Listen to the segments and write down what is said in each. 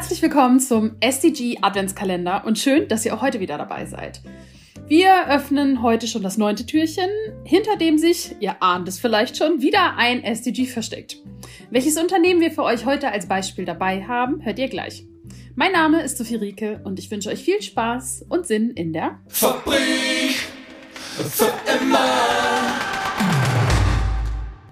Herzlich willkommen zum SDG Adventskalender und schön, dass ihr auch heute wieder dabei seid. Wir öffnen heute schon das neunte Türchen, hinter dem sich, ihr ahnt es vielleicht schon, wieder ein SDG versteckt. Welches Unternehmen wir für euch heute als Beispiel dabei haben, hört ihr gleich. Mein Name ist Sophie Rieke und ich wünsche euch viel Spaß und Sinn in der Fabrik für immer.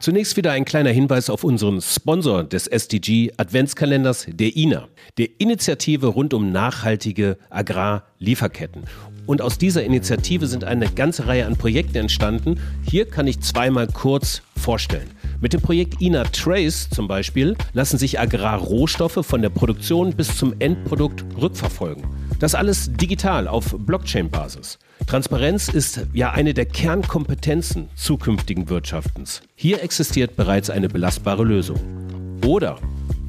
Zunächst wieder ein kleiner Hinweis auf unseren Sponsor des SDG Adventskalenders, der INA, der Initiative rund um nachhaltige Agrarlieferketten. Und aus dieser Initiative sind eine ganze Reihe an Projekten entstanden. Hier kann ich zweimal kurz vorstellen. Mit dem Projekt INA Trace zum Beispiel lassen sich Agrarrohstoffe von der Produktion bis zum Endprodukt rückverfolgen. Das alles digital auf Blockchain-Basis. Transparenz ist ja eine der Kernkompetenzen zukünftigen Wirtschaftens. Hier existiert bereits eine belastbare Lösung. Oder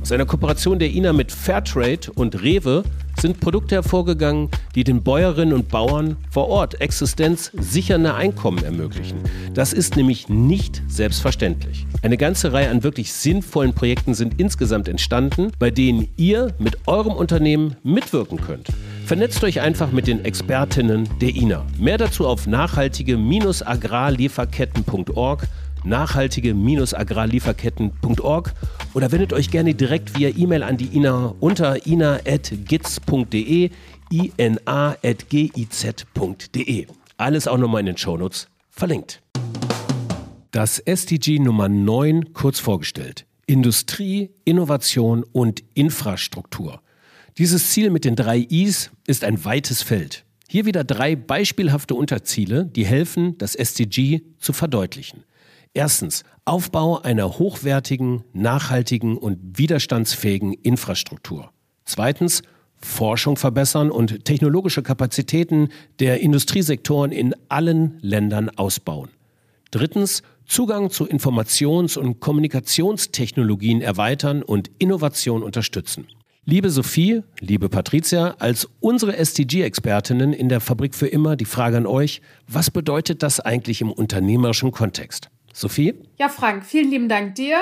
aus einer Kooperation der INA mit Fairtrade und Rewe sind Produkte hervorgegangen, die den Bäuerinnen und Bauern vor Ort existenzsichernde Einkommen ermöglichen. Das ist nämlich nicht selbstverständlich. Eine ganze Reihe an wirklich sinnvollen Projekten sind insgesamt entstanden, bei denen ihr mit eurem Unternehmen mitwirken könnt. Vernetzt euch einfach mit den Expertinnen der INA. Mehr dazu auf nachhaltige-agrarlieferketten.org nachhaltige-agrarlieferketten.org oder wendet euch gerne direkt via E-Mail an die INA unter ina.giz.de ina.giz.de. Alles auch nochmal in den Shownotes verlinkt. Das SDG Nummer 9 kurz vorgestellt. Industrie, Innovation und Infrastruktur. Dieses Ziel mit den drei Is ist ein weites Feld. Hier wieder drei beispielhafte Unterziele, die helfen, das SDG zu verdeutlichen. Erstens Aufbau einer hochwertigen, nachhaltigen und widerstandsfähigen Infrastruktur. Zweitens Forschung verbessern und technologische Kapazitäten der Industriesektoren in allen Ländern ausbauen. Drittens Zugang zu Informations- und Kommunikationstechnologien erweitern und Innovation unterstützen. Liebe Sophie, liebe Patricia, als unsere SDG-Expertinnen in der Fabrik für immer die Frage an euch, was bedeutet das eigentlich im unternehmerischen Kontext? Sophie? Ja, Frank, vielen lieben Dank dir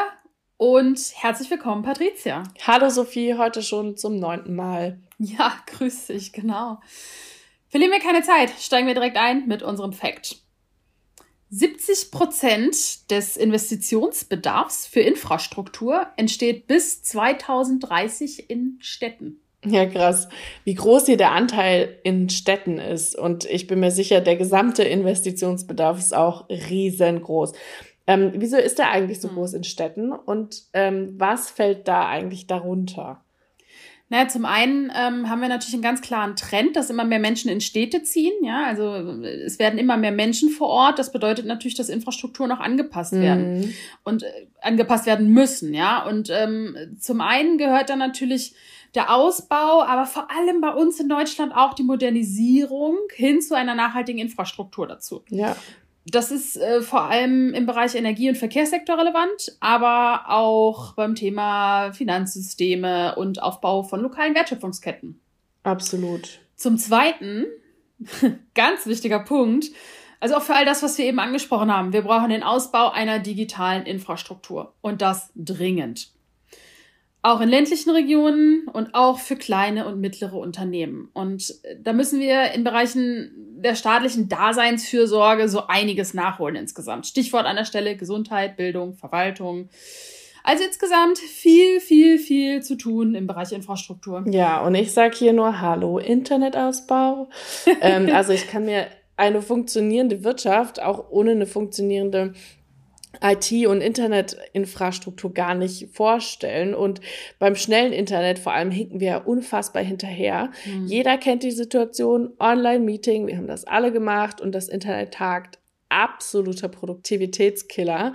und herzlich willkommen, Patricia. Hallo Sophie, heute schon zum neunten Mal. Ja, grüß dich, genau. Verlieren wir keine Zeit, steigen wir direkt ein mit unserem Fact. 70 Prozent des Investitionsbedarfs für Infrastruktur entsteht bis 2030 in Städten. Ja, krass. Wie groß hier der Anteil in Städten ist. Und ich bin mir sicher, der gesamte Investitionsbedarf ist auch riesengroß. Ähm, wieso ist der eigentlich so hm. groß in Städten? Und ähm, was fällt da eigentlich darunter? Naja, zum einen ähm, haben wir natürlich einen ganz klaren Trend, dass immer mehr Menschen in Städte ziehen. Ja, also es werden immer mehr Menschen vor Ort. Das bedeutet natürlich, dass Infrastrukturen auch angepasst mhm. werden und äh, angepasst werden müssen. Ja, und ähm, zum einen gehört dann natürlich der Ausbau, aber vor allem bei uns in Deutschland auch die Modernisierung hin zu einer nachhaltigen Infrastruktur dazu. Ja. Das ist äh, vor allem im Bereich Energie- und Verkehrssektor relevant, aber auch beim Thema Finanzsysteme und Aufbau von lokalen Wertschöpfungsketten. Absolut. Zum Zweiten, ganz wichtiger Punkt, also auch für all das, was wir eben angesprochen haben, wir brauchen den Ausbau einer digitalen Infrastruktur und das dringend auch in ländlichen Regionen und auch für kleine und mittlere Unternehmen. Und äh, da müssen wir in Bereichen der staatlichen Daseinsfürsorge so einiges nachholen insgesamt. Stichwort an der Stelle Gesundheit, Bildung, Verwaltung. Also insgesamt viel, viel, viel zu tun im Bereich Infrastruktur. Ja, und ich sage hier nur Hallo, Internetausbau. ähm, also ich kann mir eine funktionierende Wirtschaft auch ohne eine funktionierende IT- und Internetinfrastruktur gar nicht vorstellen. Und beim schnellen Internet vor allem hinken wir unfassbar hinterher. Mhm. Jeder kennt die Situation, Online-Meeting, wir haben das alle gemacht und das Internet tagt absoluter Produktivitätskiller.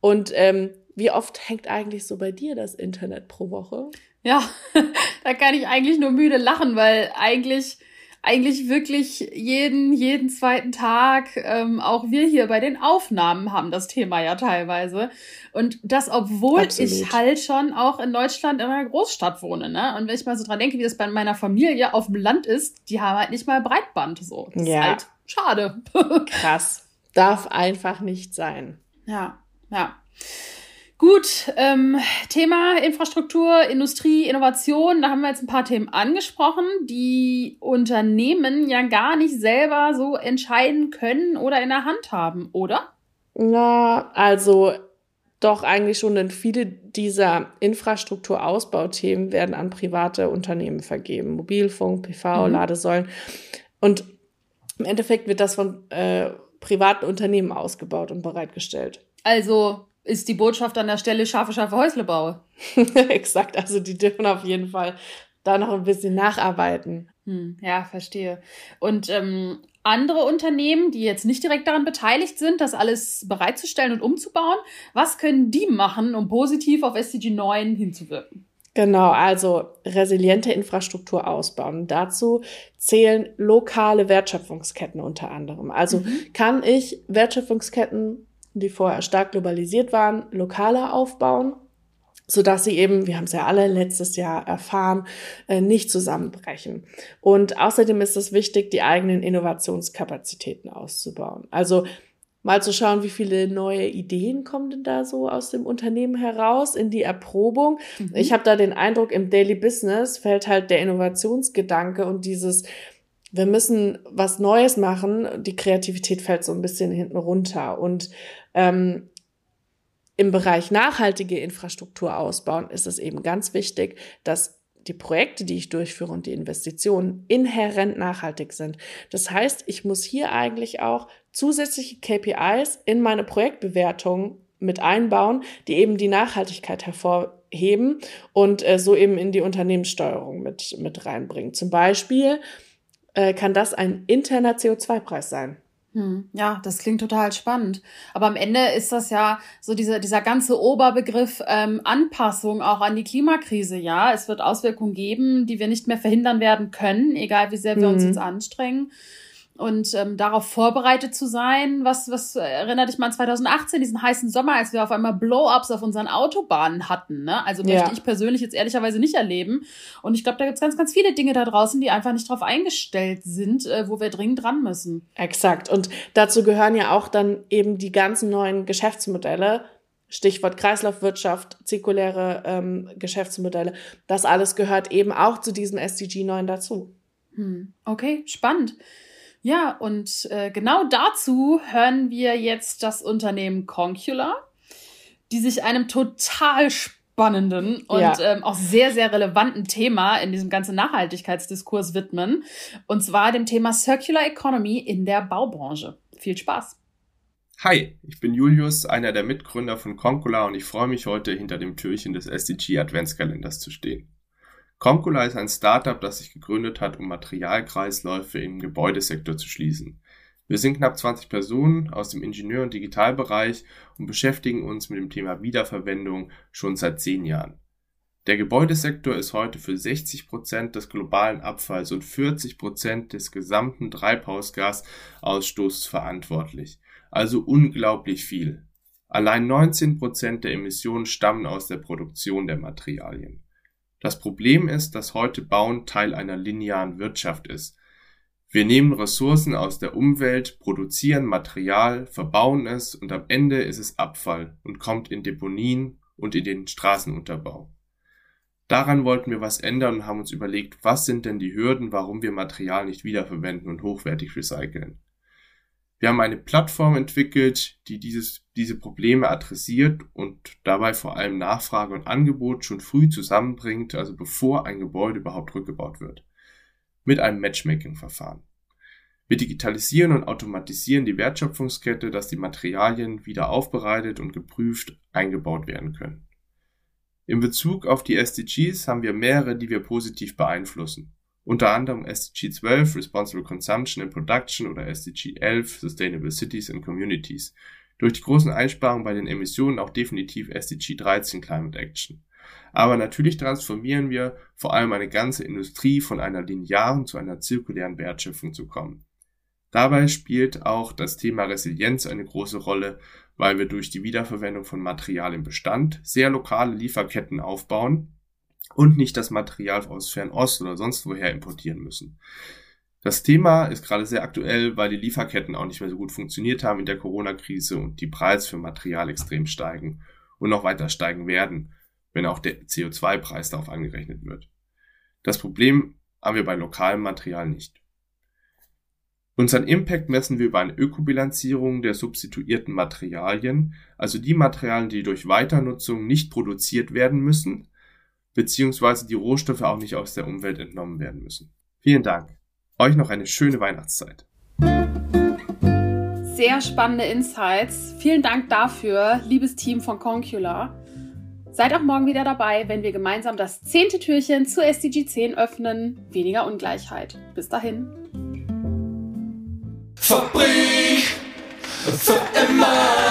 Und ähm, wie oft hängt eigentlich so bei dir das Internet pro Woche? Ja, da kann ich eigentlich nur müde lachen, weil eigentlich eigentlich wirklich jeden, jeden zweiten Tag, ähm, auch wir hier bei den Aufnahmen haben das Thema ja teilweise. Und das, obwohl Absolut. ich halt schon auch in Deutschland in einer Großstadt wohne, ne? Und wenn ich mal so dran denke, wie das bei meiner Familie auf dem Land ist, die haben halt nicht mal Breitband so. Das ja. ist halt schade. Krass. Darf einfach nicht sein. Ja, ja. Gut, ähm, Thema Infrastruktur, Industrie, Innovation, da haben wir jetzt ein paar Themen angesprochen, die Unternehmen ja gar nicht selber so entscheiden können oder in der Hand haben, oder? Na, also doch eigentlich schon, denn viele dieser Infrastrukturausbauthemen werden an private Unternehmen vergeben. Mobilfunk, PV, mhm. Ladesäulen. Und im Endeffekt wird das von äh, privaten Unternehmen ausgebaut und bereitgestellt. Also ist die Botschaft an der Stelle scharfe, scharfe Häusle baue. Exakt, also die dürfen auf jeden Fall da noch ein bisschen nacharbeiten. Hm, ja, verstehe. Und ähm, andere Unternehmen, die jetzt nicht direkt daran beteiligt sind, das alles bereitzustellen und umzubauen, was können die machen, um positiv auf SDG 9 hinzuwirken? Genau, also resiliente Infrastruktur ausbauen. Dazu zählen lokale Wertschöpfungsketten unter anderem. Also mhm. kann ich Wertschöpfungsketten die vorher stark globalisiert waren, lokaler aufbauen, so dass sie eben, wir haben es ja alle letztes Jahr erfahren, äh, nicht zusammenbrechen. Und außerdem ist es wichtig, die eigenen Innovationskapazitäten auszubauen. Also mal zu schauen, wie viele neue Ideen kommen denn da so aus dem Unternehmen heraus in die Erprobung. Mhm. Ich habe da den Eindruck, im Daily Business fällt halt der Innovationsgedanke und dieses wir müssen was Neues machen. Die Kreativität fällt so ein bisschen hinten runter. Und ähm, im Bereich nachhaltige Infrastruktur ausbauen ist es eben ganz wichtig, dass die Projekte, die ich durchführe und die Investitionen inhärent nachhaltig sind. Das heißt, ich muss hier eigentlich auch zusätzliche KPIs in meine Projektbewertung mit einbauen, die eben die Nachhaltigkeit hervorheben und äh, so eben in die Unternehmenssteuerung mit, mit reinbringen. Zum Beispiel äh, kann das ein interner CO2-Preis sein. Hm, ja, das klingt total spannend. Aber am Ende ist das ja so dieser, dieser ganze Oberbegriff ähm, Anpassung auch an die Klimakrise. Ja, es wird Auswirkungen geben, die wir nicht mehr verhindern werden können, egal wie sehr wir mhm. uns jetzt anstrengen und ähm, darauf vorbereitet zu sein. Was, was erinnert dich mal an 2018, diesen heißen Sommer, als wir auf einmal Blow-ups auf unseren Autobahnen hatten. Ne? Also möchte ja. ich persönlich jetzt ehrlicherweise nicht erleben. Und ich glaube, da gibt's ganz, ganz viele Dinge da draußen, die einfach nicht drauf eingestellt sind, äh, wo wir dringend dran müssen. Exakt. Und dazu gehören ja auch dann eben die ganzen neuen Geschäftsmodelle. Stichwort Kreislaufwirtschaft, zirkuläre ähm, Geschäftsmodelle. Das alles gehört eben auch zu diesem SDG 9 dazu. Hm. Okay, spannend. Ja, und äh, genau dazu hören wir jetzt das Unternehmen Concula, die sich einem total spannenden und ja. ähm, auch sehr, sehr relevanten Thema in diesem ganzen Nachhaltigkeitsdiskurs widmen. Und zwar dem Thema Circular Economy in der Baubranche. Viel Spaß! Hi, ich bin Julius, einer der Mitgründer von Concula und ich freue mich heute hinter dem Türchen des SDG Adventskalenders zu stehen. Comcola ist ein Startup, das sich gegründet hat, um Materialkreisläufe im Gebäudesektor zu schließen. Wir sind knapp 20 Personen aus dem Ingenieur- und Digitalbereich und beschäftigen uns mit dem Thema Wiederverwendung schon seit zehn Jahren. Der Gebäudesektor ist heute für 60 Prozent des globalen Abfalls und 40 Prozent des gesamten Treibhausgasausstoßes verantwortlich. Also unglaublich viel. Allein 19 Prozent der Emissionen stammen aus der Produktion der Materialien. Das Problem ist, dass heute Bauen Teil einer linearen Wirtschaft ist. Wir nehmen Ressourcen aus der Umwelt, produzieren Material, verbauen es und am Ende ist es Abfall und kommt in Deponien und in den Straßenunterbau. Daran wollten wir was ändern und haben uns überlegt, was sind denn die Hürden, warum wir Material nicht wiederverwenden und hochwertig recyceln. Wir haben eine Plattform entwickelt, die dieses, diese Probleme adressiert und dabei vor allem Nachfrage und Angebot schon früh zusammenbringt, also bevor ein Gebäude überhaupt rückgebaut wird. Mit einem Matchmaking-Verfahren. Wir digitalisieren und automatisieren die Wertschöpfungskette, dass die Materialien wieder aufbereitet und geprüft eingebaut werden können. In Bezug auf die SDGs haben wir mehrere, die wir positiv beeinflussen unter anderem SDG 12 Responsible Consumption and Production oder SDG 11 Sustainable Cities and Communities. Durch die großen Einsparungen bei den Emissionen auch definitiv SDG 13 Climate Action. Aber natürlich transformieren wir vor allem eine ganze Industrie von einer linearen zu einer zirkulären Wertschöpfung zu kommen. Dabei spielt auch das Thema Resilienz eine große Rolle, weil wir durch die Wiederverwendung von Material im Bestand sehr lokale Lieferketten aufbauen und nicht das Material aus Fernost oder sonst woher importieren müssen. Das Thema ist gerade sehr aktuell, weil die Lieferketten auch nicht mehr so gut funktioniert haben in der Corona-Krise und die Preise für Material extrem steigen. und noch weiter steigen werden, wenn auch der CO2-Preis darauf angerechnet wird. Das Problem haben wir bei lokalem Material nicht. Unseren Impact messen wir über eine Ökobilanzierung der substituierten Materialien, also die Materialien, die durch Weiternutzung nicht produziert werden müssen, beziehungsweise die Rohstoffe auch nicht aus der Umwelt entnommen werden müssen. Vielen Dank. Euch noch eine schöne Weihnachtszeit. Sehr spannende Insights. Vielen Dank dafür, liebes Team von Concula. Seid auch morgen wieder dabei, wenn wir gemeinsam das zehnte Türchen zu SDG 10 öffnen. Weniger Ungleichheit. Bis dahin. Fabrik für immer.